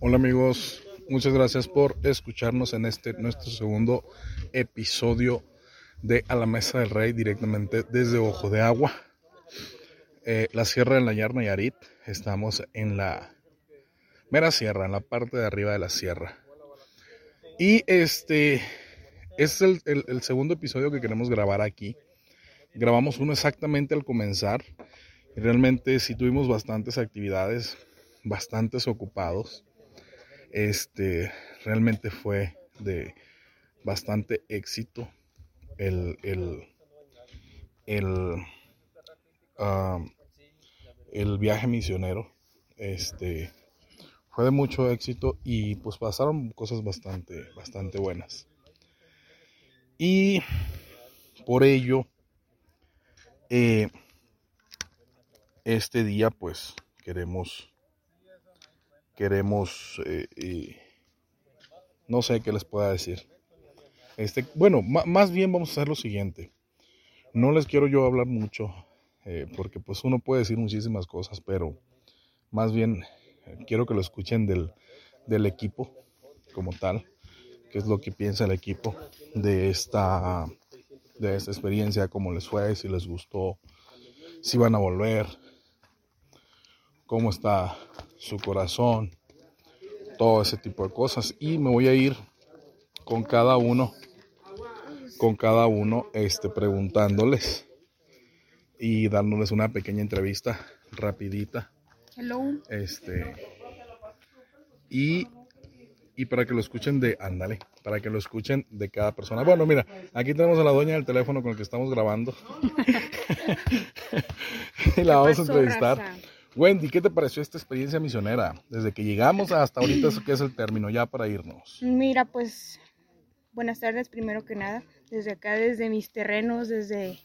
Hola amigos, muchas gracias por escucharnos en este nuestro segundo episodio de A la Mesa del Rey directamente desde Ojo de Agua, eh, la Sierra de la Nayarit. Estamos en la mera sierra, en la parte de arriba de la sierra. Y este es el, el, segundo episodio que queremos grabar aquí. Grabamos uno exactamente al comenzar. Realmente sí tuvimos bastantes actividades, bastantes ocupados. Este realmente fue de bastante éxito el, el, el, ah, el viaje misionero. Este fue de mucho éxito y pues pasaron cosas bastante, bastante buenas. Y por ello, eh, este día pues queremos queremos, eh, eh, no sé qué les pueda decir. Este, bueno, más bien vamos a hacer lo siguiente. No les quiero yo hablar mucho, eh, porque pues uno puede decir muchísimas cosas, pero más bien quiero que lo escuchen del, del equipo como tal, qué es lo que piensa el equipo de esta, de esta experiencia, cómo les fue, si les gustó, si van a volver, cómo está su corazón, todo ese tipo de cosas. Y me voy a ir con cada uno, con cada uno, este, preguntándoles y dándoles una pequeña entrevista rapidita. Hello. Este, y, y para que lo escuchen de, ándale, para que lo escuchen de cada persona. Bueno, mira, aquí tenemos a la dueña del teléfono con el que estamos grabando. y la vamos a entrevistar. Raza? Wendy, ¿qué te pareció esta experiencia misionera? Desde que llegamos hasta ahorita, ¿qué es el término ya para irnos? Mira, pues buenas tardes primero que nada, desde acá, desde mis terrenos, desde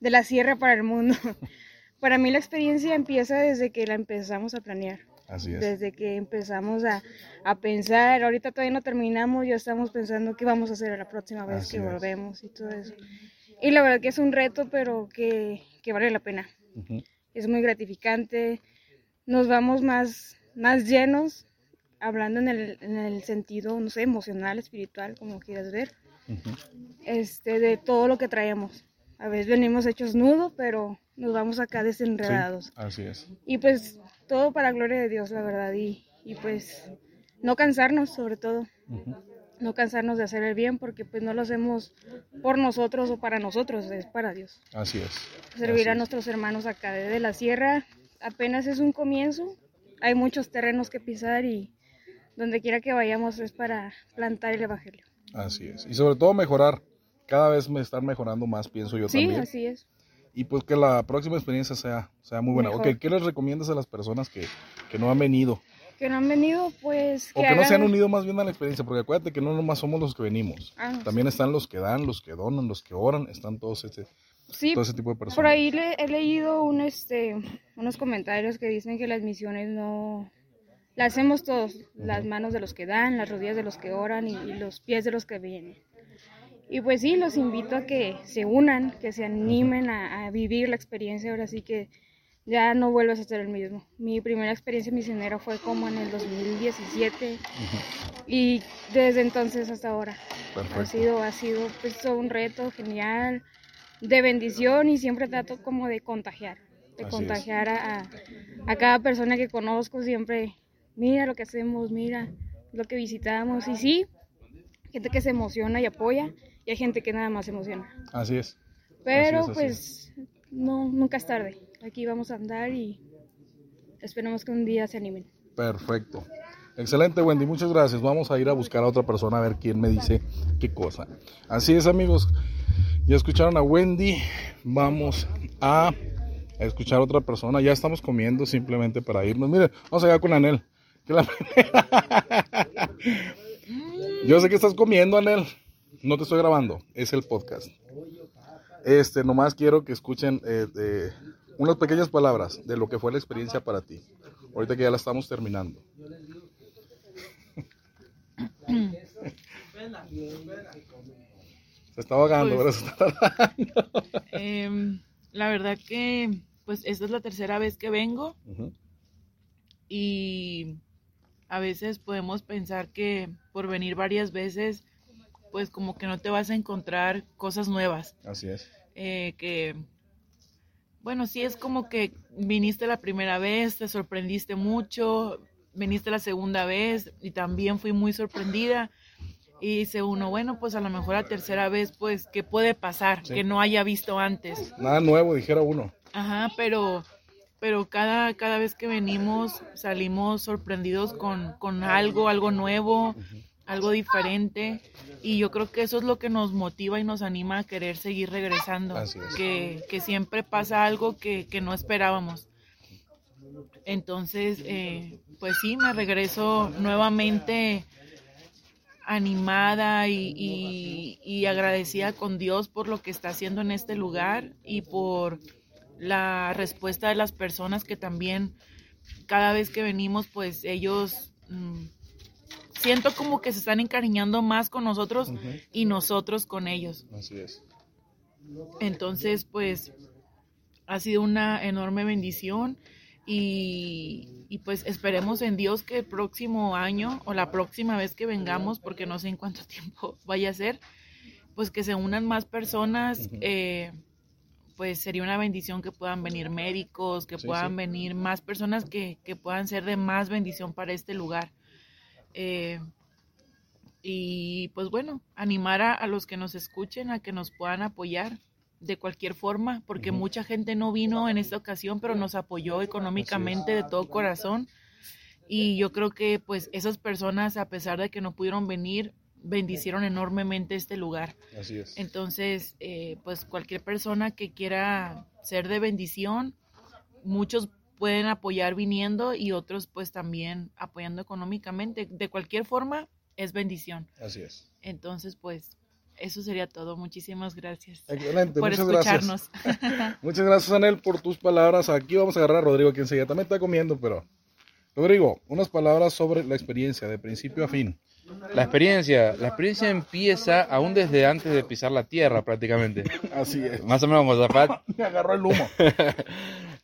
de la sierra para el mundo. para mí la experiencia empieza desde que la empezamos a planear, Así es. desde que empezamos a, a pensar, ahorita todavía no terminamos, ya estamos pensando qué vamos a hacer la próxima vez Así que es. volvemos y todo eso. Y la verdad que es un reto, pero que, que vale la pena. Ujú. Es muy gratificante. Nos vamos más, más llenos, hablando en el, en el sentido, no sé, emocional, espiritual, como quieras ver, este, de todo lo que traemos. A veces venimos hechos nudo, pero nos vamos acá Sí, desenredados. así es. Y pues todo para gloria de Dios, la verdad. Y, y pues no cansarnos, sobre todo. Ujú. No cansarnos de hacer el bien, porque pues no lo hacemos por nosotros o para nosotros, es para Dios Así es. servir Así a es. nuestros hermanos acá de la sierra. Apenas es un comienzo, hay muchos terrenos que pisar y donde quiera que vayamos es para plantar el evangelio. Así es. Y sobre todo mejorar. Cada vez me están mejorando más, pienso yo Sí, también. así es. Y pues que la próxima experiencia sea, sea muy buena. Mejor. Ok, ¿qué les recomiendas a las personas que, que no han venido? Que no han venido, pues O que no se han hagan- unido más bien a la experiencia, porque acuérdate que no nomás somos los que venimos. Ah, También están los que dan, los que donan, los que oran, están todos ese, Sí, todo ese tipo de personas. por ahí le- he leído un, este, unos comentarios que dicen que las misiones no... Las hacemos todos, las manos de los que dan, las rodillas de los que oran y, y los pies de los que vienen. Y pues sí, los invito a que se unan, que se animen a, a vivir la experiencia. Ahora sí que ya no vuelves a ser el mismo. Mi primera experiencia misionera fue como en el 2017 y desde entonces hasta ahora. Perfecto. Ha sido, ha sido pues, un reto genial, de bendición y siempre trato como de contagiar, de Así es. contagiar a, a- cada persona que conozco siempre, mira lo que hacemos, mira lo que visitamos y sí, gente que se emociona y apoya y hay gente que nada más se emociona. Así es. Pero Así es, así pues no, nunca es tarde, aquí vamos a andar y esperemos que un día se animen. Perfecto. Excelente, Wendy. Muchas gracias. Vamos a ir a buscar a otra persona a ver quién me dice qué cosa. Así es, amigos. Ya escucharon a Wendy. Vamos a escuchar a otra persona. Ya estamos comiendo simplemente para irnos. Mire, vamos allá con Anel. Yo sé que estás comiendo, Anel. No te estoy grabando, es el podcast. Este, nomás quiero que escuchen eh, eh, unas pequeñas palabras de lo que fue la experiencia para ti. Ahorita que ya la estamos terminando. Se está ahogando, Pues- se está ahogando. Em, la verdad que, pues, esta es la tercera vez que vengo y a veces podemos pensar que por venir varias veces, pues como que no te vas a encontrar cosas nuevas. Así es. eh, que, bueno, sí es como que viniste la primera vez, te sorprendiste mucho, viniste la segunda vez y también fui muy sorprendida. Y dice uno, bueno, pues a lo mejor la tercera vez, pues, ¿qué puede pasar? Sí. Que no haya visto antes. Nada nuevo, dijera uno. Ajá, pero, pero cada, cada vez que venimos salimos sorprendidos con, con algo, algo nuevo, algo diferente. Y yo creo que eso es lo que nos motiva y nos anima a querer seguir regresando. Es. Que, que siempre pasa algo que, que no esperábamos. Entonces, eh, pues sí, me regreso nuevamente animada y, y- y agradecida con Dios por lo que está haciendo en este lugar y por la respuesta de las personas que también cada vez que venimos, pues ellos mm, siento como que se están encariñando más con nosotros y nosotros con ellos. Así es. Entonces, pues ha sido una enorme bendición y, y, pues esperemos en Dios que el próximo año o la próxima vez que vengamos, porque no sé en cuánto tiempo vaya a ser, pues que se unan más personas. eh, pues sería una bendición que puedan venir médicos, que Sí, puedan sí. venir más personas que, que puedan ser de más bendición para este lugar. Eh, y pues bueno, animar a, a los que nos escuchen a que nos puedan apoyar de cualquier forma, porque mucha gente no vino en esta ocasión, pero nos apoyó económicamente de todo corazón. Y yo creo que pues esas personas, a pesar de que no pudieron venir, bendicieron enormemente este lugar. Así es. Entonces, eh, pues cualquier persona que quiera ser de bendición, muchos pueden apoyar viniendo y otros pues también apoyando económicamente. De cualquier forma, es bendición. Así es. Entonces, pues eso sería todo. Muchísimas gracias Excelente, por muchas gracias. escucharnos. Muchas gracias, Anel, por tus palabras. Aquí vamos a agarrar a Rodrigo, quien enseguida también está comiendo, pero. Rodrigo, unas palabras sobre la experiencia, de principio a fin. La experiencia, la experiencia empieza aún desde antes de pisar la tierra prácticamente. Así es. Más o menos como Zapat, Me agarró el humo.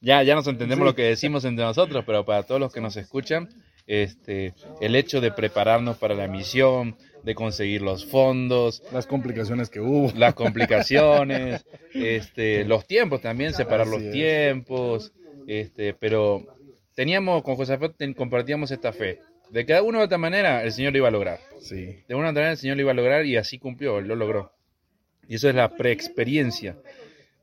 Ya, ya nos entendemos lo que decimos entre nosotros, pero para todos los que nos escuchan, este, el hecho de prepararnos para la misión, de conseguir los fondos, Las complicaciones que hubo. las complicaciones, este, los tiempos también, separar los es. tiempos, este, pero teníamos, con Josafat compartíamos esta fe, de que de una u otra manera el Señor lo iba a lograr. Sí. De una u otra manera el Señor lo iba a lograr y así cumplió, lo logró. Y eso es la preexperiencia.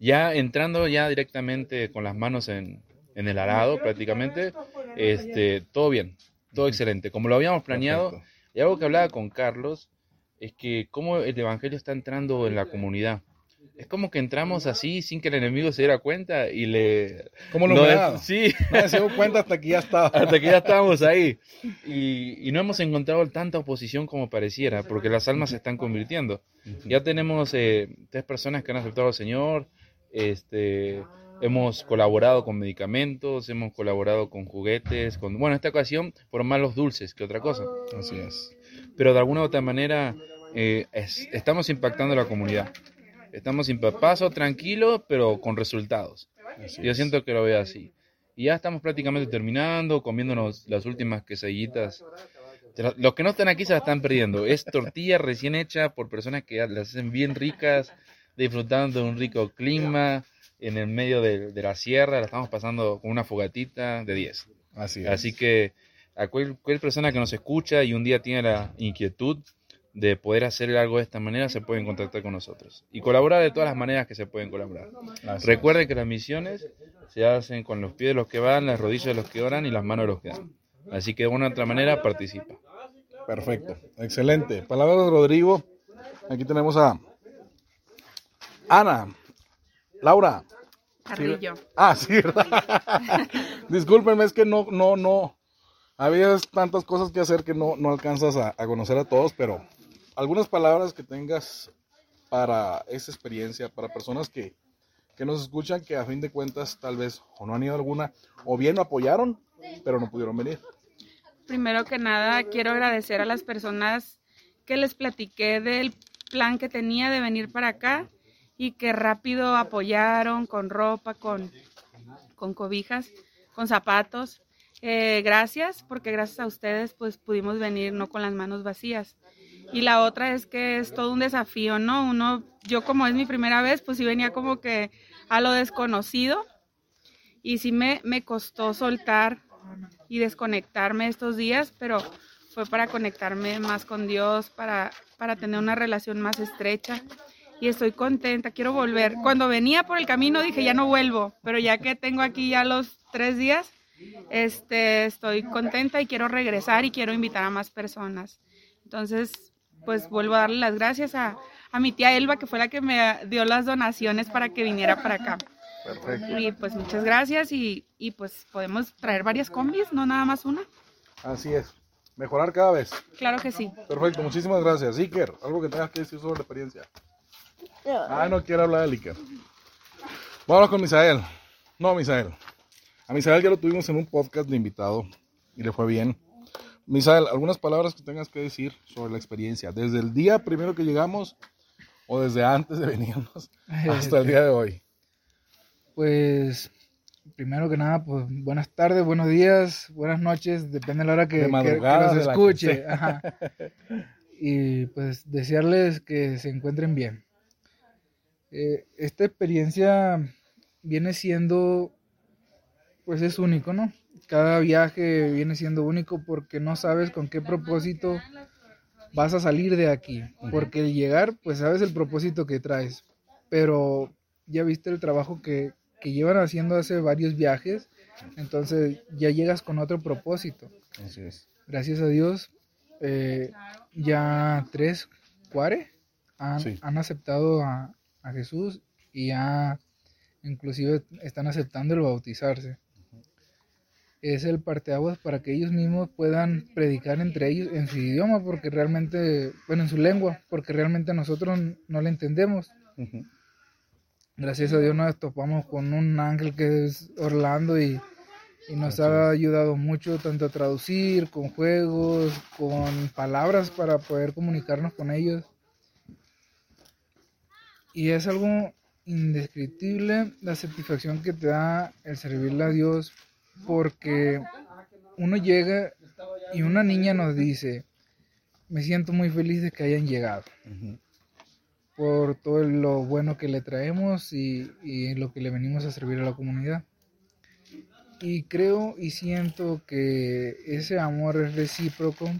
Ya entrando ya directamente con las manos en, en el arado prácticamente, este, todo bien, todo excelente, como lo habíamos planeado. Perfecto. Y algo que hablaba con Carlos es que cómo el Evangelio está entrando en la comunidad. Es como que entramos así sin que el enemigo se diera cuenta y le... ¿Cómo lo no Sí, Nadie se dio cuenta hasta que ya estaba. hasta que ya estábamos ahí. Y, y no hemos encontrado tanta oposición como pareciera, porque las almas se están convirtiendo. Ya tenemos eh, tres personas que han aceptado al Señor, este, hemos colaborado con medicamentos, hemos colaborado con juguetes, con, bueno, en esta ocasión por más los dulces que otra cosa. Así es. Pero de alguna u otra manera eh, es- estamos impactando a la comunidad. Estamos impa- paso tranquilo, pero con resultados. Así Yo es. siento que lo veo así. Y ya estamos prácticamente terminando, comiéndonos las últimas quesadillitas. Los que no están aquí se la están perdiendo. Es tortilla recién hecha por personas que las hacen bien ricas, disfrutando de un rico clima en el medio de, de la sierra. La estamos pasando con una fogatita de 10. Así es. Así que a cual- cualquier persona que nos escucha y un día tiene la inquietud de poder hacer algo de esta manera, se pueden contactar con nosotros. Y colaborar de todas las maneras que se pueden colaborar. Así Recuerden que las misiones se hacen con los pies de los que van, las rodillas de los que oran y las manos de los que dan. Así que de una u otra manera participa. Perfecto. Excelente. Palabras de Rodrigo. Aquí tenemos a Ana, Laura, Carrillo. Ah, sí, ¿verdad? Discúlpenme, es que no, no, no. Había tantas cosas que hacer que no, no alcanzas a, a conocer a todos, pero algunas palabras que tengas para esa experiencia, para personas que, que nos escuchan, que a fin de cuentas tal vez o no han ido a alguna, o bien apoyaron, pero no pudieron venir. Primero que nada, quiero agradecer a las personas que les platiqué del plan que tenía de venir para acá y que rápido apoyaron con ropa, con, con cobijas, con zapatos. Eh, gracias, porque gracias a ustedes pues pudimos venir no con las manos vacías. Y la otra es que es todo un desafío, ¿no? Uno, yo como es mi primera vez, pues sí venía como que a lo desconocido y sí me, me costó soltar y desconectarme estos días, pero fue para conectarme más con Dios, para, para tener una relación más estrecha. Y estoy contenta, quiero volver. Cuando venía por el camino dije, ya no vuelvo, pero ya que tengo aquí ya los tres días, este, estoy contenta y quiero regresar y quiero invitar a más personas. Entonces, pues vuelvo a darle las gracias a, a mi tía Elba, que fue la que me dio las donaciones para que viniera para acá. Perfecto. Y pues muchas gracias y, y pues podemos traer varias combis, no nada más una. Así es. Mejorar cada vez. Claro que sí. Perfecto, muchísimas gracias. Iker, algo que tengas que decir sobre la experiencia. Ah, no quiero hablar de Iker. Vamos con Misael. No, Misael. A Misael ya lo tuvimos en un podcast de invitado y le fue bien. Misael, algunas palabras que tengas que decir sobre la experiencia, desde el día primero que llegamos o desde antes de venirnos hasta el día de hoy. Pues, primero que nada, pues buenas tardes, buenos días, buenas noches, depende de la hora que, De que- madrugada, que de nos la que escuche. sea. ajá. Y pues desearles que se encuentren bien. Eh, esta experiencia viene siendo, pues es único, ¿no? Cada viaje viene siendo único porque no sabes con qué propósito vas a salir de aquí. Porque el llegar, pues sabes el propósito que traes. Pero ya viste el trabajo que, que llevan haciendo hace varios viajes. Entonces ya llegas con otro propósito. Así es. Gracias a Dios, eh, ya tres cuare han, Sí. han aceptado a, a Jesús y ya inclusive están aceptando el bautizarse. Es el parteaguas para que ellos mismos puedan predicar entre ellos en su idioma, porque realmente, bueno, en su lengua, porque realmente nosotros no la entendemos. Gracias a Dios nos topamos con un ángel que es Orlando y, y nos ha ayudado mucho tanto a traducir, con juegos, con palabras para poder comunicarnos con ellos. Y es algo indescriptible la satisfacción que te da el servirle a Dios porque uno llega y una niña nos dice, me siento muy feliz de que hayan llegado por todo lo bueno que le traemos y, y lo que le venimos a servir a la comunidad. Y creo y siento que ese amor es recíproco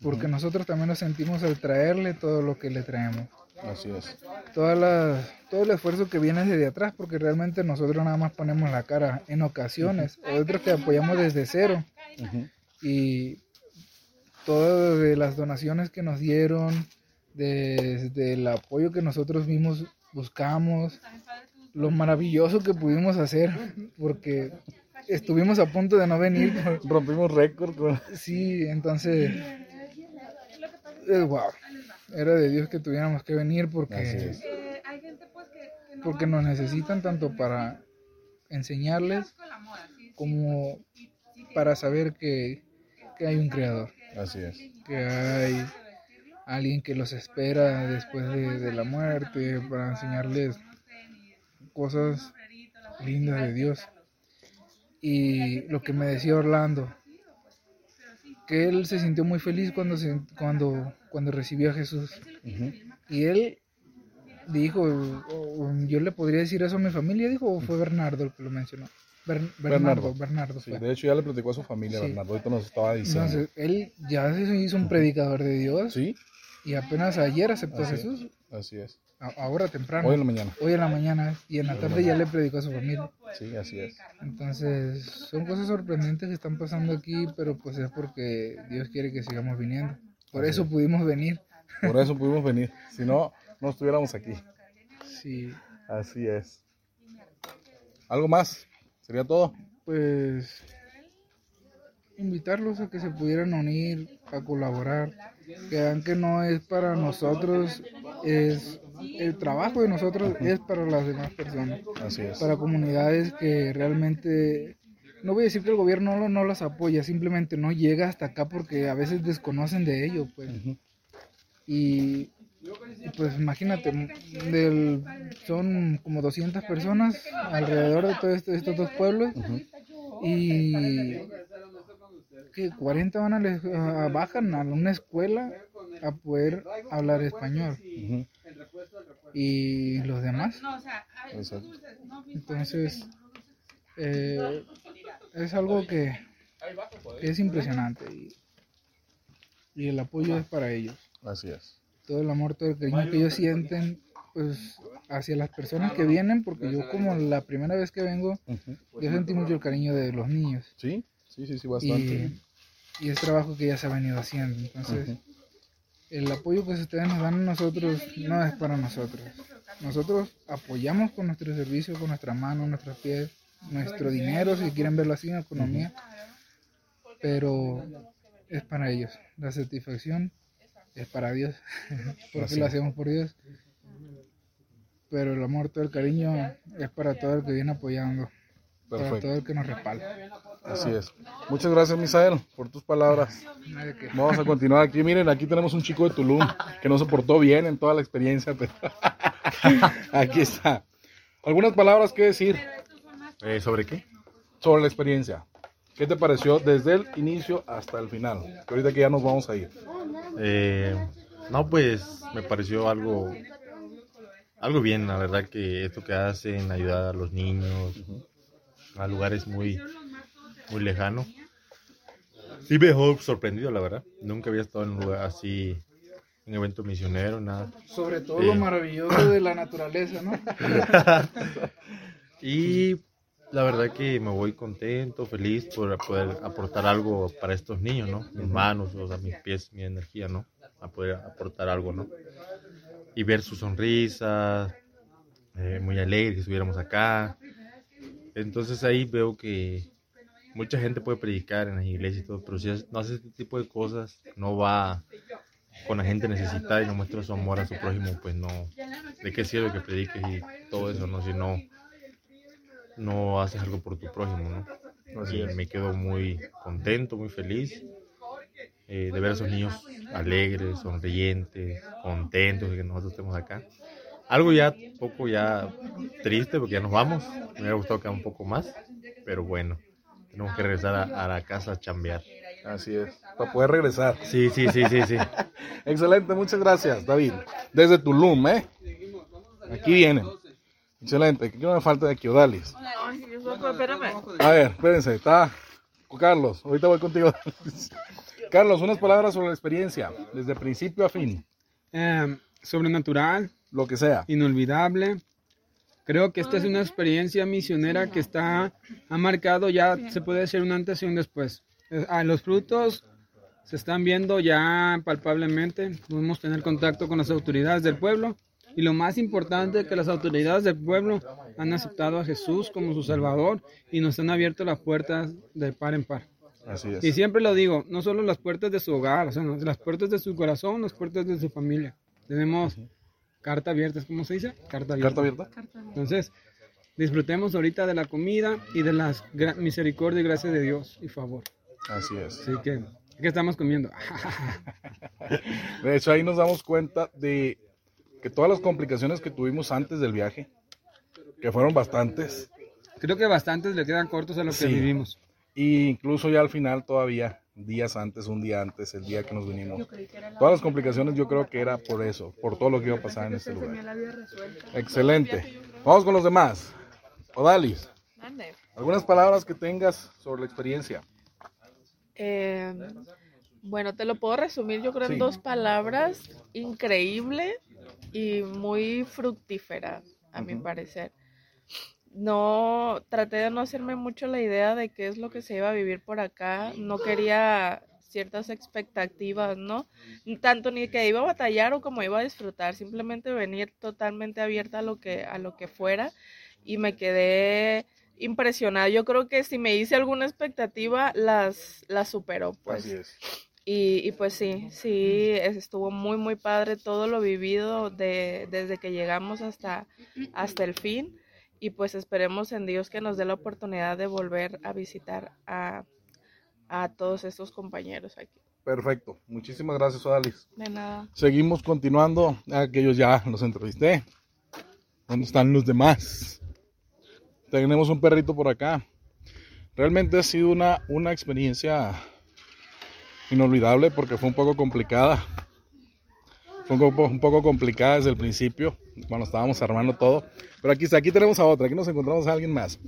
porque nosotros también lo sentimos al traerle todo lo que le traemos. Así es. Toda la- todo el esfuerzo que viene desde atrás porque realmente nosotros nada más ponemos la cara en ocasiones, otros que apoyamos desde cero y todas de las donaciones que nos dieron, desde el apoyo que nosotros mismos buscamos, lo maravilloso que pudimos hacer, porque estuvimos a punto de no venir. Rompimos récord. Sí, entonces, wow, era de Dios que tuviéramos que venir porque, es. porque nos necesitan tanto para enseñarles como para saber que, que hay un creador. Así es. que hay alguien que los espera después de, de la muerte para enseñarles cosas lindas de Dios. Y lo que me decía Orlando, que él se sintió muy feliz cuando, se, cuando, cuando recibió a Jesús. Ujú. Y él dijo, o- o yo le podría decir eso a mi familia, dijo, o fue Bernardo el que lo mencionó. Bern- Bernardo, Bernardo, Sí, fue. de hecho ya le platicó a su familia, Sí. Bernardo. Ahorita nos estaba diciendo. Entonces, él ya se hizo un predicador de Dios Sí, y apenas ayer aceptó a Así es. Jesús, así es. a- ahora temprano, Hoy en la mañana. hoy en la mañana y en la tarde ya le predicó a su familia. Sí, así es. Entonces, son cosas sorprendentes que están pasando aquí, pero pues es porque Dios quiere que sigamos viniendo. Por eso es. pudimos venir. Por eso pudimos venir. Si no, no estuviéramos aquí. Sí. Así es. ¿Algo más? ¿Sería todo? Pues invitarlos a que se pudieran unir, a colaborar, que vean que no es para nosotros, es el trabajo de nosotros es para las demás personas, Así es. para comunidades que realmente, no voy a decir que el gobierno no, no las apoya, simplemente no llega hasta acá porque a veces desconocen de ello, pues. Y y pues imagínate, del, son como 200 personas alrededor de todos estos, estos dos pueblos y que 40 van a, les- a- bajan a una escuela a poder hablar español y los demás. Exacto. entonces eh, es algo que, que es impresionante y, y el apoyo es para ellos Así es. todo el amor, todo el cariño que ellos sienten pues hacia las personas que vienen, porque yo como la primera vez que vengo, yo sentí mucho el cariño de los niños Sí, sí, sí, sí, bastante. y, y es trabajo que ya se ha venido haciendo. Entonces, el apoyo que ustedes nos dan a nosotros no es para nosotros. Nosotros apoyamos con nuestro servicio, con nuestras manos, nuestros pies, nuestro dinero, si quieren verlo así, economía, pero es para ellos. La satisfacción es para Dios, porque lo hacemos por Dios. Pero el amor, todo el cariño es para todo el que viene apoyando, para todo el que nos respalda. Así es. Muchas gracias, Misael, por tus palabras. Vamos a continuar aquí. Miren, aquí tenemos un chico de Tulum que no se portó bien en toda la experiencia, pero aquí está. ¿Algunas palabras que decir Eh, ¿Sobre qué? sobre la experiencia? ¿Qué te pareció desde el inicio hasta el final? Que ahorita que ya nos vamos a ir. Eh, no, pues me pareció algo, algo bien, la verdad que esto que hacen, ayudar a los niños a lugares muy, muy lejanos. Sí me dejó sorprendido, la verdad. Nunca había estado en un lugar así, en evento misionero, nada. Sobre todo lo maravilloso de la naturaleza, ¿no? Y la verdad que me voy contento, feliz por poder aportar algo para estos niños, ¿no? Mis manos, o sea, mis pies, mi energía, ¿no? A poder aportar algo, ¿no? Y ver sus sonrisas, eh, muy alegres que estuviéramos acá. Entonces ahí veo que mucha gente puede predicar en las iglesias y todo, pero si no hace este tipo de cosas, no va con la gente necesitada y no muestra su amor a su prójimo, pues no, ¿de qué sirve que prediques y todo eso, no? Si no, no haces algo por tu prójimo, ¿no? Así es. me quedo muy contento, muy feliz eh, de ver a esos niños alegres, sonrientes, contentos de que nosotros estemos acá. Algo ya poco ya triste porque ya nos vamos. Me hubiera gustado quedar un poco más, pero bueno, tenemos que regresar a, a la casa a chambear. Así es. Para poder regresar. Sí, sí, sí, sí, sí. Excelente, muchas gracias, David. Desde Tulum, ¿eh? Aquí vienen. Excelente. ¿Qué no me falta de aquí, Odalis? A ver, espérense, está Carlos. Ahorita voy contigo. Carlos, unas palabras sobre la experiencia, desde principio a fin, Eh, sobrenatural, lo que sea. inolvidable. Creo que esta es una experiencia misionera que está, ha marcado ya, se puede decir un antes y un después. Eh, ah, los frutos se están viendo ya palpablemente, podemos tener contacto con las autoridades del pueblo y lo más importante que las autoridades del pueblo han aceptado a Jesús como su Salvador y nos han abierto las puertas de par en par. Así es. Y siempre lo digo, no solo las puertas de su hogar, o sea, las puertas de su corazón, las puertas de su familia. Tenemos carta abierta, ¿cómo se dice? Carta abierta. ¿Carta abierta? Entonces, disfrutemos ahorita de la comida y de las misericordia y gracia de Dios y favor. Así es. Así que, ¿qué estamos comiendo? De hecho, ahí nos damos cuenta de que todas las complicaciones que tuvimos antes del viaje, que fueron bastantes, Creo que bastantes le quedan cortos a lo que Sí. vivimos. e incluso ya al final todavía, días antes, un día antes, el día que nos vinimos, todas las complicaciones yo creo que era por eso, por todo lo que iba a pasar en este lugar. Excelente. Vamos con los demás. Odalis, algunas palabras que tengas sobre la experiencia. Eh, bueno, te lo puedo resumir yo creo Sí. en dos palabras, increíble y muy fructífera, a mi parecer. No, traté de no hacerme mucho la idea de qué es lo que se iba a vivir por acá, no quería ciertas expectativas, ¿no? Tanto ni que iba a batallar o como iba a disfrutar, simplemente venir totalmente abierta a lo que, a lo que fuera y me quedé impresionada. Yo creo que si me hice alguna expectativa, las, las superó, pues. Así es. Y, y pues sí, sí, estuvo muy, muy padre todo lo vivido de, desde que llegamos hasta, hasta el fin. Y pues esperemos en Dios que nos dé la oportunidad de volver a visitar a, a todos estos compañeros aquí. Perfecto. Muchísimas gracias, Odalis. De nada. Seguimos continuando. Aquellos ya los entrevisté. ¿Dónde están los demás? Tenemos un perrito por acá. Realmente ha sido una, una experiencia inolvidable porque fue un poco complicada. Fue un poco, complicada desde el principio, cuando estábamos armando todo. Pero aquí, aquí tenemos a otra, aquí nos encontramos a alguien más.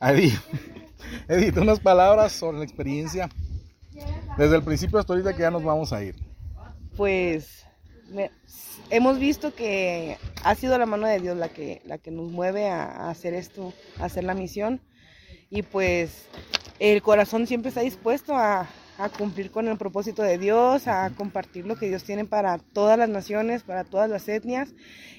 A Edith. Unas palabras sobre la experiencia desde el principio hasta ahorita que ya nos vamos a ir. Pues hemos visto que ha sido la mano de Dios la que, la que nos mueve a hacer esto, a hacer la misión. Y pues el corazón siempre está dispuesto a, a cumplir con el propósito de Dios, a compartir lo que Dios tiene para todas las naciones, para todas las etnias.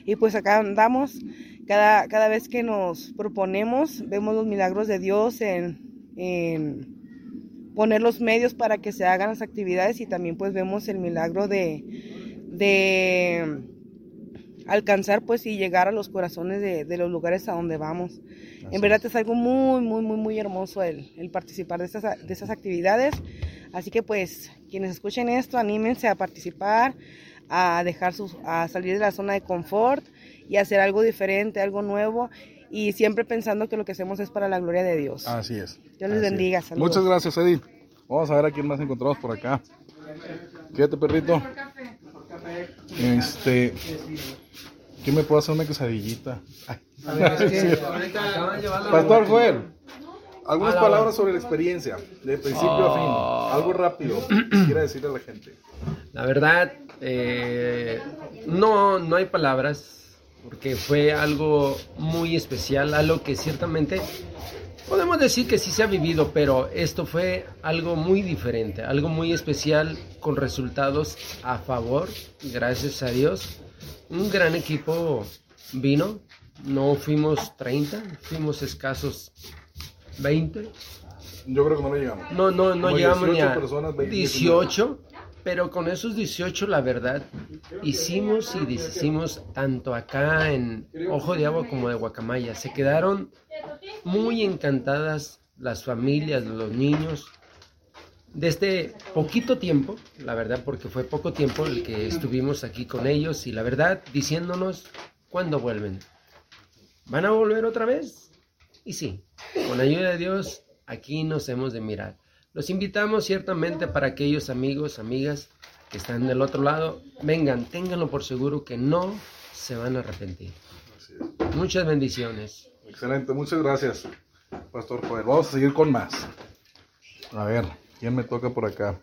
Y pues acá andamos, cada, cada vez que nos proponemos, vemos los milagros de Dios en, en poner los medios para que se hagan las actividades y también pues vemos el milagro de, de alcanzar pues y llegar a los corazones de, de los lugares a donde vamos. Así en verdad es algo muy, muy, muy, muy hermoso el, el participar de estas, de estas actividades. Así que pues quienes escuchen esto, anímense a participar, a dejar sus, a salir de la zona de confort y hacer algo diferente, algo nuevo y siempre pensando que lo que hacemos es para la gloria de Dios. Así es. Dios les bendiga. Saludos. Muchas gracias, Edith. Vamos a ver a quién más encontramos por acá. Quédate, perrito. Este. ¿Quién me puede hacer una quesadillita? Ay. A ver, es que Sí. la Pastor. Joel, algunas Hola, palabras sobre la experiencia, de principio a fin. Algo rápido, que quiera decirle a la gente. La verdad, eh, no, no hay palabras, porque fue algo muy especial, algo que ciertamente podemos decir que sí se ha vivido, pero esto fue algo muy diferente, algo muy especial con resultados a favor, gracias a Dios. Un gran equipo vino, no fuimos 30, fuimos escasos 20. Yo creo que no le llegamos. No, no, no Como llegamos ni 18 a personas, 20, 18, pero con esos 18, la verdad, hicimos y deshicimos tanto acá en Ojo de Agua como de Guacamaya. Se quedaron muy encantadas las familias, los niños. Desde poquito tiempo, la verdad, porque fue poco tiempo el que estuvimos aquí con ellos y la verdad, diciéndonos cuándo vuelven. ¿Van a volver otra vez? Y sí, con ayuda de Dios, aquí nos hemos de mirar. Los invitamos ciertamente para aquellos amigos, amigas que están del otro lado, vengan, ténganlo por seguro que no se van a arrepentir. Muchas bendiciones. Excelente, muchas gracias, Pastor Joel. Vamos a seguir con más. A ver, ¿quién me toca por acá?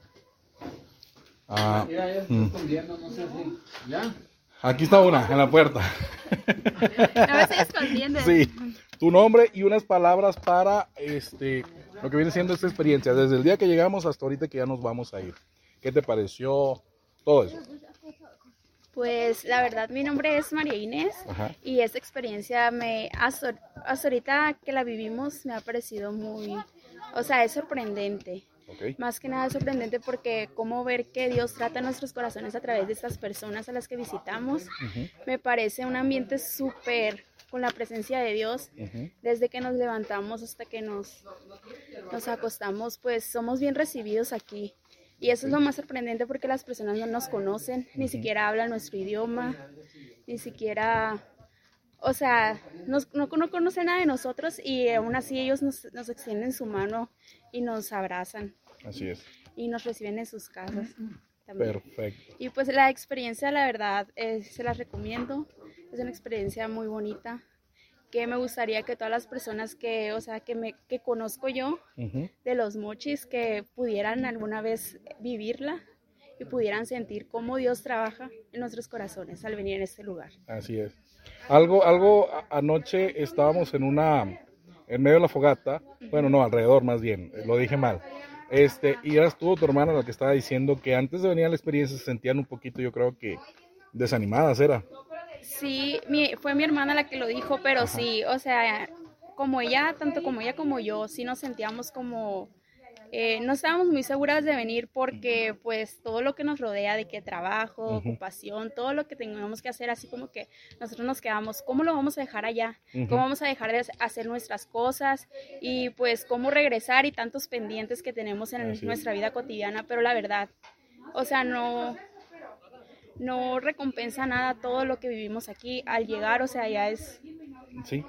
Ah, ya mm. escondiendo, no sé si. ¿Ya? Aquí está una, en la puerta. No me estoy escondiendo. Sí, tu nombre y unas palabras para este lo que viene siendo esta experiencia, desde el día que llegamos hasta ahorita que ya nos vamos a ir. ¿Qué te pareció? Todo eso. Pues la verdad, mi nombre es María Inés Ajá. y esta experiencia me hasta, hasta ahorita que la vivimos me ha parecido muy, o sea, es sorprendente. Ok. Más que nada es sorprendente porque cómo ver que Dios trata nuestros corazones a través de estas personas a las que visitamos, me parece un ambiente súper con la presencia de Dios. Desde que nos levantamos hasta que nos, nos acostamos, pues somos bien recibidos aquí. Y eso es lo más sorprendente porque las personas no nos conocen, ni siquiera hablan nuestro idioma, ni siquiera, o sea, nos- no, no conocen nada de nosotros y aún así ellos nos, nos extienden su mano y nos abrazan Así es. y nos reciben en sus casas. también. Perfecto. Y pues la experiencia, la verdad, eh, se las recomiendo. Es una experiencia muy bonita que me gustaría que todas las personas que, o sea, que me que conozco yo de los mochis que pudieran alguna vez vivirla y pudieran sentir cómo Dios trabaja en nuestros corazones al venir a este lugar. Así es. Algo, algo anoche estábamos en una, en medio de la fogata, bueno, no, alrededor más bien, eh, lo dije mal. Este, y eras tú, tu hermana, la que estaba diciendo que antes de venir a la experiencia se sentían un poquito, yo creo que desanimadas, era. Sí, mi- fue mi hermana la que lo dijo, pero sí, o sea, como ella, tanto como ella como yo, sí nos sentíamos como eh, no estábamos muy seguras de venir porque pues todo lo que nos rodea de que trabajo, ocupación, todo lo que tengamos que hacer, así como que nosotros nos quedamos, ¿cómo lo vamos a dejar allá? ¿Cómo vamos a dejar de hacer nuestras cosas? Y pues cómo regresar y tantos pendientes que tenemos en nuestra vida cotidiana, pero la verdad, o sea, no, no recompensa nada todo lo que vivimos aquí al llegar, o sea, ya es... Sí,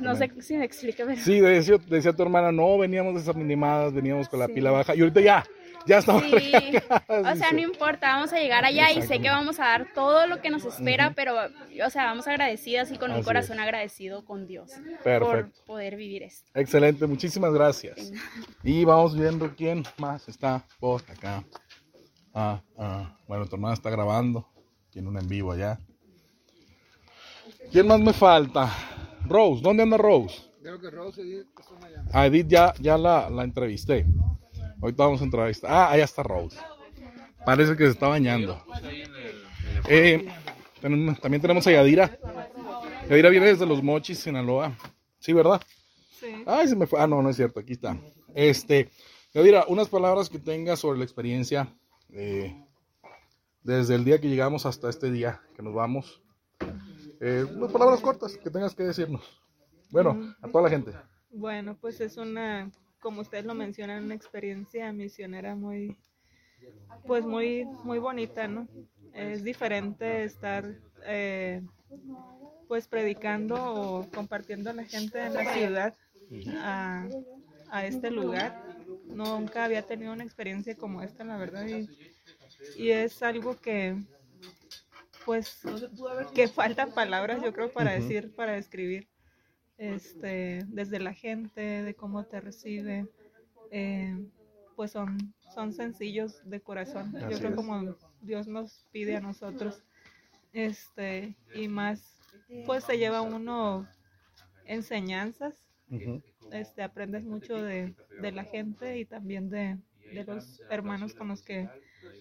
no sé si me pero... Sí, decía, decía, tu hermana, no, veníamos desanimadas, veníamos con la pila baja y ahorita ya, ya estamos sí. O sea, no importa, vamos a llegar allá y sé que vamos a dar todo lo que nos espera, pero, o sea, vamos agradecidas y con un corazón agradecido con Dios por poder vivir esto. Excelente, muchísimas gracias. Y vamos viendo quién más está por acá. Ah, ah, bueno, tu hermana está grabando, tiene un en vivo allá. ¿Quién más me falta? Rose, ¿dónde anda Rose? Creo que Rose Edith allá. A Edith ya, ya la, la entrevisté. Ahorita vamos a entrevistar. Ah, allá está Rose. Parece que se está bañando. Eh, también tenemos a Yadira. Yadira viene desde los Mochis, Sinaloa. Sí, ¿verdad? Sí. Ay, se me fue. Ah, no, no es cierto. Aquí está. Este, Yadira, unas palabras que tengas sobre la experiencia eh, desde el día que llegamos hasta este día que nos vamos. Eh, unas palabras cortas que tengas que decirnos. Bueno, a toda la gente. Bueno, pues es una, como ustedes lo mencionan, una experiencia misionera muy, pues muy, muy bonita, ¿no? Es diferente estar, eh, pues predicando o compartiendo a la gente en la ciudad a, a, este lugar. Nunca había tenido una experiencia como esta, la verdad, y, y es algo que, pues que faltan palabras yo creo para decir, para describir, este, desde la gente, de cómo te recibe, eh, pues son, son sencillos de corazón, yo creo como Dios nos pide a nosotros, este, y más, pues se lleva uno enseñanzas, este, aprendes mucho de, de, la gente y también de, de los hermanos con los que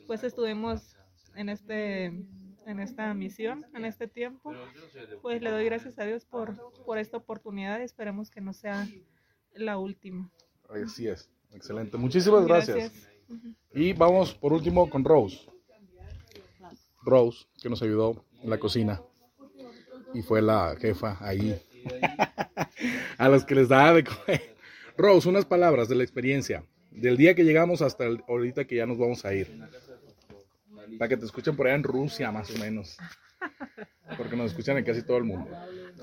pues estuvimos en este en esta misión, en este tiempo. Pues le doy gracias a Dios por, por esta oportunidad y esperemos que no sea la última. Así es, excelente. Muchísimas gracias. Y vamos por último con Rose. Rose, que nos ayudó en la cocina y fue la jefa ahí. a los que les daba de comer. Rose, unas palabras de la experiencia, del día que llegamos hasta ahorita que ya nos vamos a ir. Para que te escuchen por allá en Rusia, más o menos. Porque nos escuchan en casi todo el mundo.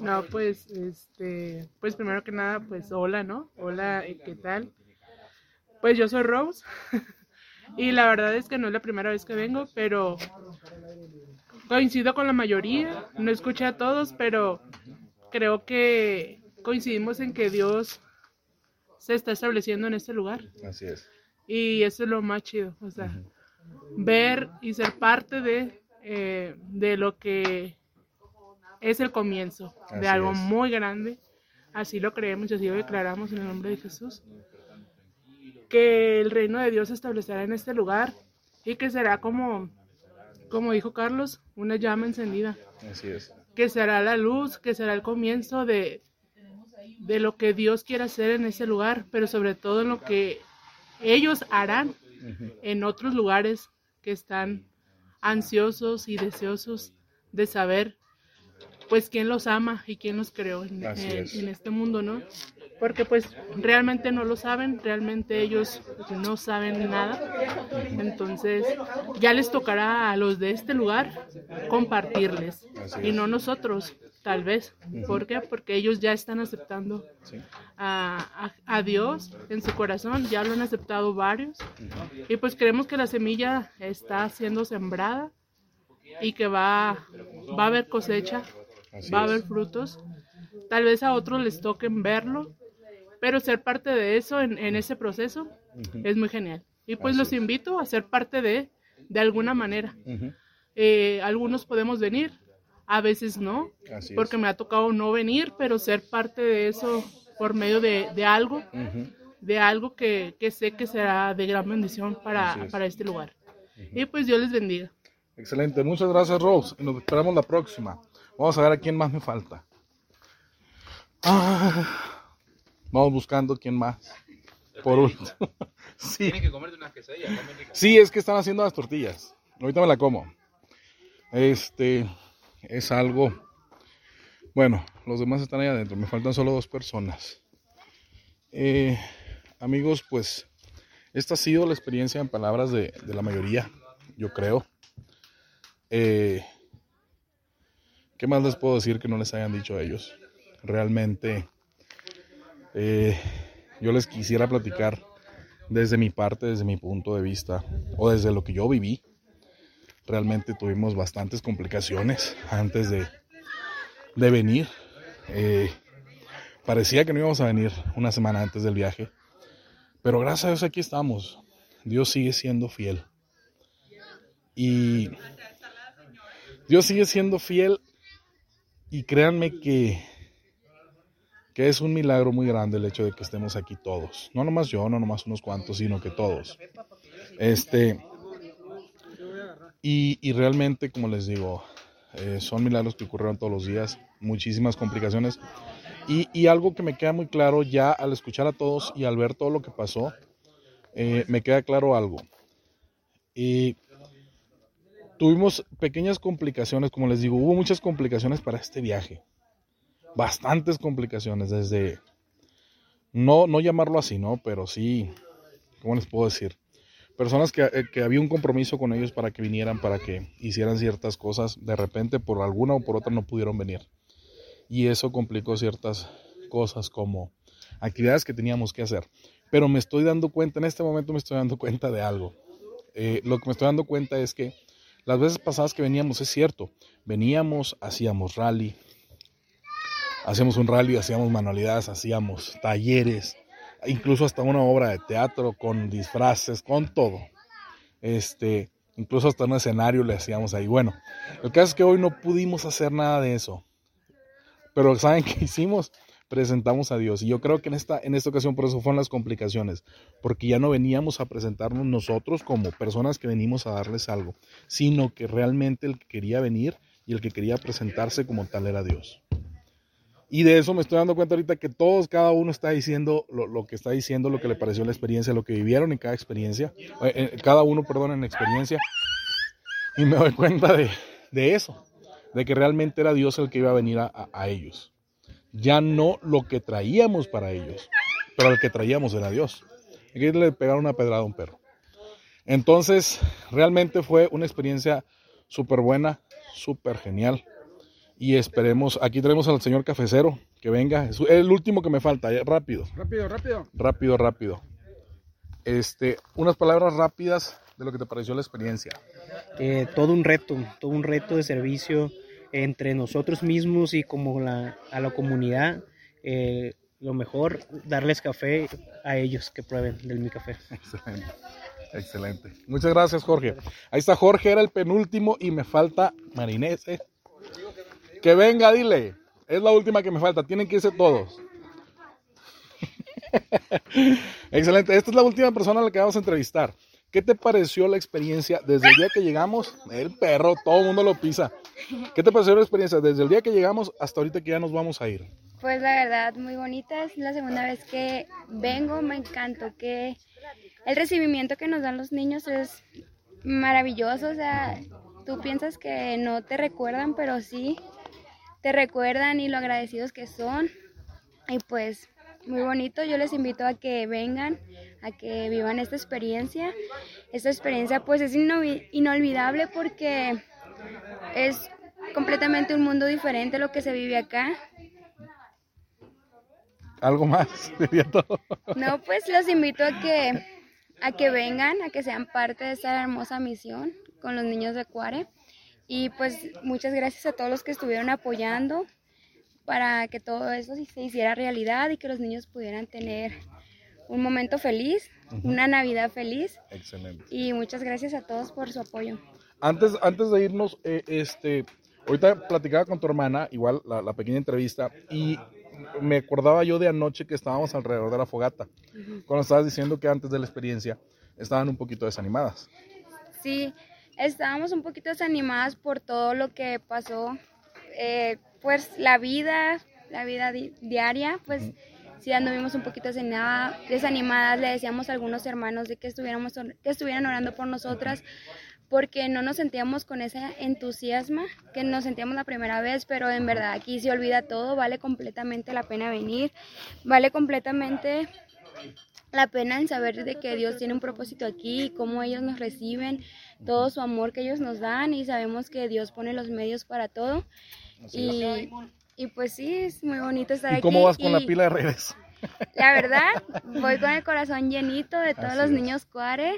No, pues, este, pues primero que nada, pues hola, ¿no? Hola, ¿qué tal? Pues yo soy Rose. y la verdad es que no es la primera vez que vengo, pero coincido con la mayoría. No escuché a todos, pero creo que coincidimos en que Dios se está estableciendo en este lugar. Así es. Y eso es lo más chido. O sea, ver y ser parte de, eh, de lo que es el comienzo de algo muy grande. Así lo creemos y así lo declaramos en el nombre de Jesús. Que el reino de Dios se establecerá en este lugar y que será como, como dijo Carlos, una llama encendida. Así es. Que será la luz, que será el comienzo de, de lo que Dios quiere hacer en ese lugar, pero sobre todo en lo que ellos harán en otros lugares que están ansiosos y deseosos de saber pues quién los ama y quién los creó en, en, este mundo, ¿no? Porque pues realmente no lo saben, realmente ellos no saben nada. Entonces ya les tocará a los de este lugar compartirles y no nosotros, tal vez. ¿Por qué? Porque ellos ya están aceptando a, a, Dios en su corazón, ya lo han aceptado varios. Y pues creemos que la semilla está siendo sembrada y que va, va a haber cosecha, va a haber frutos. Tal vez a otros les toquen verlo, pero ser parte de eso en, en ese proceso es muy genial. Y pues los invito a ser parte de, de alguna manera. Eh, algunos podemos venir, a veces no, porque me ha tocado no venir, pero ser parte de eso por medio de, de algo, de algo que, que, sé que será de gran bendición para, para este lugar. Y pues Dios les bendiga. Excelente, muchas gracias Rose, y nos esperamos la próxima. Vamos a ver a quién más me falta. Ah, Vamos buscando quién más. Por último. sí. Tienes que comerte unas quesadillas. Sí, es que están haciendo las tortillas. Ahorita me la como. Este es algo. Bueno, los demás están ahí adentro. Me faltan solo dos personas. Eh, amigos, pues esta ha sido la experiencia en palabras de, de la mayoría, yo creo. Eh, ¿Qué más les puedo decir que no les hayan dicho a ellos? Realmente, eh, yo les quisiera platicar desde mi parte, desde mi punto de vista, o desde lo que yo viví. Realmente tuvimos bastantes complicaciones antes de, venir. Eh, parecía que no íbamos a venir una semana antes del viaje, pero gracias a Dios aquí estamos. Dios sigue siendo fiel. Y Dios sigue siendo fiel y créanme que, que es un milagro muy grande el hecho de que estemos aquí todos. No nomás yo, no nomás unos cuantos, sino que todos. Este, y, y realmente, como les digo, eh, son milagros que ocurrieron todos los días, muchísimas complicaciones. Y, y algo que me queda muy claro ya al escuchar a todos y al ver todo lo que pasó, eh, me queda claro algo. Y tuvimos pequeñas complicaciones, como les digo, hubo muchas complicaciones para este viaje. Bastantes complicaciones, desde, no, no llamarlo así, ¿no? Pero sí, ¿cómo les puedo decir? Personas que, eh, que había un compromiso con ellos para que vinieran, para que hicieran ciertas cosas, de repente por alguna o por otra no pudieron venir. Y eso complicó ciertas cosas como actividades que teníamos que hacer. Pero me estoy dando cuenta, en este momento me estoy dando cuenta de algo. Eh, lo que me estoy dando cuenta es que las veces pasadas que veníamos, es cierto, veníamos, hacíamos rally, hacíamos un rally, hacíamos manualidades, hacíamos talleres, incluso hasta una obra de teatro con disfraces, con todo. Este, incluso hasta un escenario le hacíamos ahí. Bueno, el caso es que hoy no pudimos hacer nada de eso. Pero ¿saben qué hicimos? Presentamos a Dios. Y yo creo que en esta, en esta ocasión por eso fueron las complicaciones. Porque ya no veníamos a presentarnos nosotros como personas que venimos a darles algo, sino que realmente el que quería venir y el que quería presentarse como tal era Dios. Y de eso me estoy dando cuenta ahorita que todos, cada uno está diciendo lo, que está diciendo, lo que le pareció la experiencia, lo que vivieron en cada experiencia, eh, cada uno, perdón, en experiencia. Y me doy cuenta de, de eso, de que realmente era Dios el que iba a venir a, a, ellos. Ya no lo que traíamos para ellos, pero el que traíamos era Dios. Hay que irle a pegar una pedrada a un perro. Entonces, realmente fue una experiencia súper buena, súper genial. Y esperemos, aquí tenemos al señor cafecero, que venga. Es el último que me falta, rápido. Rápido, rápido. Rápido, rápido. Este, unas palabras rápidas de lo que te pareció la experiencia. Eh, todo un reto, todo un reto de servicio entre nosotros mismos y como la, a la comunidad. Eh, lo mejor, darles café a ellos que prueben del mi café. Excelente. Excelente. Muchas gracias, Jorge. Ahí está Jorge, era el penúltimo y me falta Marinese. Que venga, dile. Es la última que me falta. Tienen que irse todos. Excelente. Esta es la última persona a la que vamos a entrevistar. ¿Qué te pareció la experiencia desde el día que llegamos? El perro, todo el mundo lo pisa. ¿Qué te pareció la experiencia desde el día que llegamos hasta ahorita que ya nos vamos a ir? Pues la verdad, muy bonita. Es la segunda vez que vengo. Me encantó que el recibimiento que nos dan los niños es maravilloso. O sea, tú piensas que no te recuerdan, pero sí te recuerdan y lo agradecidos que son. Y pues muy bonito. Yo les invito a que vengan, a que vivan esta experiencia. Esta experiencia pues es inolvidable porque es completamente un mundo diferente lo que se vive acá. ¿Algo más? Todo. No, pues los invito a que, a que vengan, a que sean parte de esta hermosa misión con los niños de Cuare. Y pues muchas gracias a todos los que estuvieron apoyando para que todo eso se hiciera realidad y que los niños pudieran tener un momento feliz, uh -huh. una Navidad feliz. Excelente. Y muchas gracias a todos por su apoyo. Antes, antes de irnos, eh, este, ahorita platicaba con tu hermana, igual la, la, pequeña entrevista, y me acordaba yo de anoche que estábamos alrededor de la fogata, uh -huh. cuando estabas diciendo que antes de la experiencia estaban un poquito desanimadas. Sí, estábamos un poquito desanimadas por todo lo que pasó, eh, pues la vida, la vida di diaria, pues si anduvimos un poquito desanimada- desanimadas, le decíamos a algunos hermanos de que, estuviéramos, or- que estuvieran orando por nosotras, porque no nos sentíamos con ese entusiasmo que nos sentíamos la primera vez, pero en verdad aquí se olvida todo, vale completamente la pena venir, vale completamente la pena en saber de que Dios tiene un propósito aquí y cómo ellos nos reciben, todo su amor que ellos nos dan y sabemos que Dios pone los medios para todo. Y, y pues sí, es muy bonito estar ¿Y aquí. cómo vas con la pila de regreso? La verdad, voy con el corazón llenito de todos Así los es. niños cuare,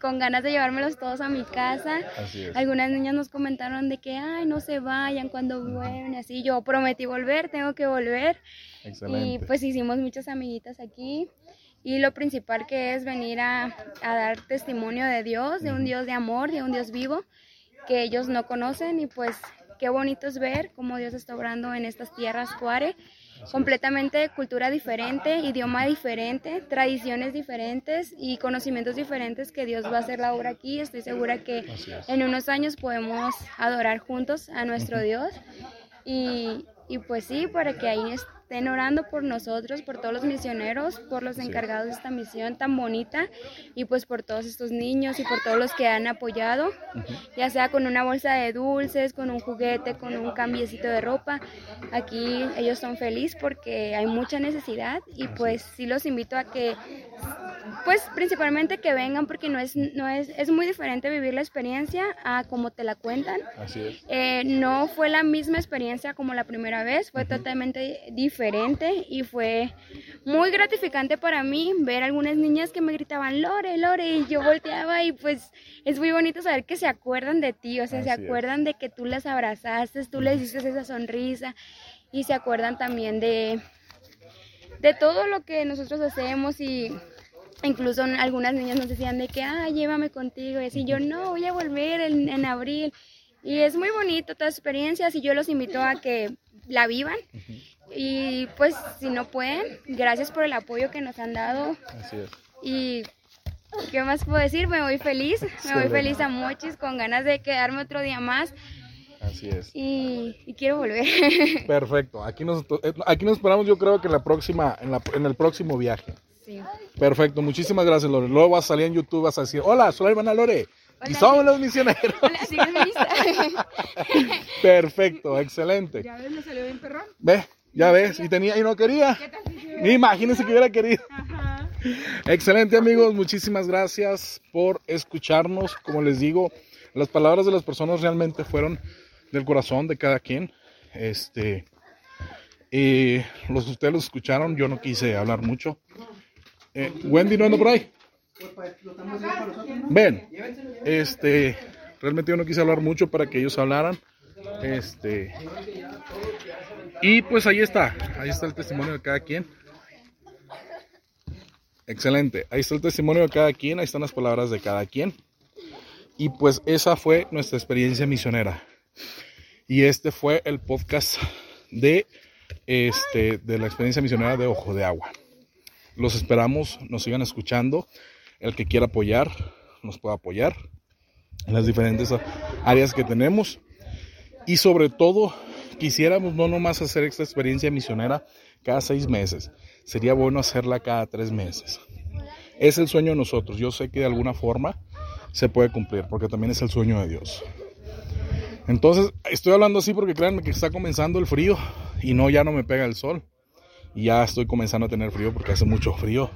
con ganas de llevármelos todos a mi casa. Algunas niñas nos comentaron de que, ay, no se vayan cuando vuelven, así. Yo prometí volver, tengo que volver. Y pues hicimos muchas amiguitas aquí. Y lo principal que es venir a, a dar testimonio de Dios, de un Dios de amor, de un Dios vivo, que ellos no conocen. Y pues qué bonito es ver cómo Dios está obrando en estas tierras cuare. Completamente cultura diferente, idioma diferente, tradiciones diferentes y conocimientos diferentes que Dios va a hacer la obra aquí. Estoy segura que en unos años podemos adorar juntos a nuestro Dios. Y, y pues sí, para que ahí estén orando por nosotros, por todos los misioneros, por los encargados de esta misión tan bonita y pues por todos estos niños y por todos los que han apoyado, ya sea con una bolsa de dulces, con un juguete, con un cambiecito de ropa. Aquí ellos son felices porque hay mucha necesidad y pues sí los invito a que pues principalmente que vengan porque no es no es es muy diferente vivir la experiencia a como te la cuentan. Así es. Eh, no fue la misma experiencia como la primera vez, fue totalmente diferente y fue muy gratificante para mí ver algunas niñas que me gritaban Lore, Lore y yo volteaba y pues es muy bonito saber que se acuerdan de ti, o sea, se es. acuerdan de que tú las abrazaste, tú les diste esa sonrisa y se acuerdan también de de todo lo que nosotros hacemos y incluso algunas niñas nos decían de que, ah, llévame contigo y así yo no, voy a volver en, en abril y es muy bonito toda experiencia y yo los invito a que la vivan y pues si no pueden, gracias por el apoyo que nos han dado Así es. y ¿qué más puedo decir? Me voy feliz, me voy feliz a Mochis con ganas de quedarme otro día más Así es. y, y quiero volver. Perfecto. Aquí nos, eh, aquí nos esperamos, yo creo que en la próxima, en, la- en el próximo viaje. Sí. Perfecto. Muchísimas gracias, Lore. Luego vas a salir en YouTube, vas a decir, hola, soy la hermana Lore. y somos los misioneros. Hola. Perfecto, excelente. ¿Ya ves? Me salió bien perrón. Ve, ya ves, y tenía y no quería. Imagínense que hubiera querido. Excelente amigos, muchísimas gracias por escucharnos. Como les digo, las palabras de las personas realmente fueron del corazón de cada quien. Este, y los ustedes los escucharon, yo no quise hablar mucho. Eh, Wendy no anda por ahí. Ven, este, realmente yo no quise hablar mucho para que ellos hablaran. Este, y pues ahí está, ahí está el testimonio de cada quien. Excelente, ahí está el testimonio de cada quien, ahí están las palabras de cada quien. Y pues esa fue nuestra experiencia misionera. Y este fue el podcast de, este, de la experiencia misionera de Ojo de Agua. Los esperamos, nos sigan escuchando. El que quiera apoyar, nos puede apoyar en las diferentes áreas que tenemos. Y sobre todo, quisiéramos no nomás hacer esta experiencia misionera cada seis meses. Sería bueno hacerla cada tres meses. Es el sueño de nosotros. Yo sé que de alguna forma se puede cumplir, porque también es el sueño de Dios. Entonces, estoy hablando así porque créanme que está comenzando el frío y no, ya no me pega el sol. Y ya estoy comenzando a tener frío porque hace mucho frío.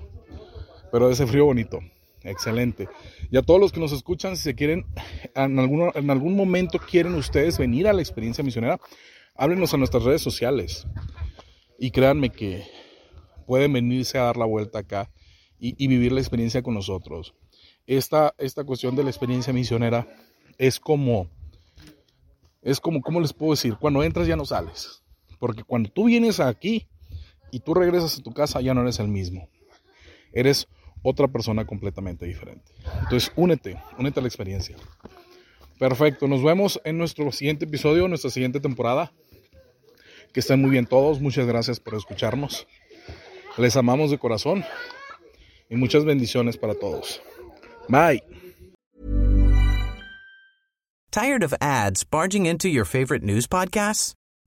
Pero ese frío bonito, excelente. Y a todos los que nos escuchan, si se quieren, en, en algún momento quieren ustedes venir a la experiencia misionera, háblenos a nuestras redes sociales. Y créanme que pueden venirse a dar la vuelta acá y, y vivir la experiencia con nosotros. Esta, esta cuestión de la experiencia misionera es como, es como, ¿cómo les puedo decir? Cuando entras ya no sales. Porque cuando tú vienes aquí y tú regresas a tu casa ya no eres el mismo. Eres otra persona completamente diferente. Entonces, únete, únete a la experiencia. Perfecto, nos vemos en nuestro siguiente episodio, nuestra siguiente temporada. Que estén muy bien todos, muchas gracias por escucharnos. Les amamos de corazón y muchas bendiciones para todos. Bye. Tired of ads barging into your favorite news podcasts?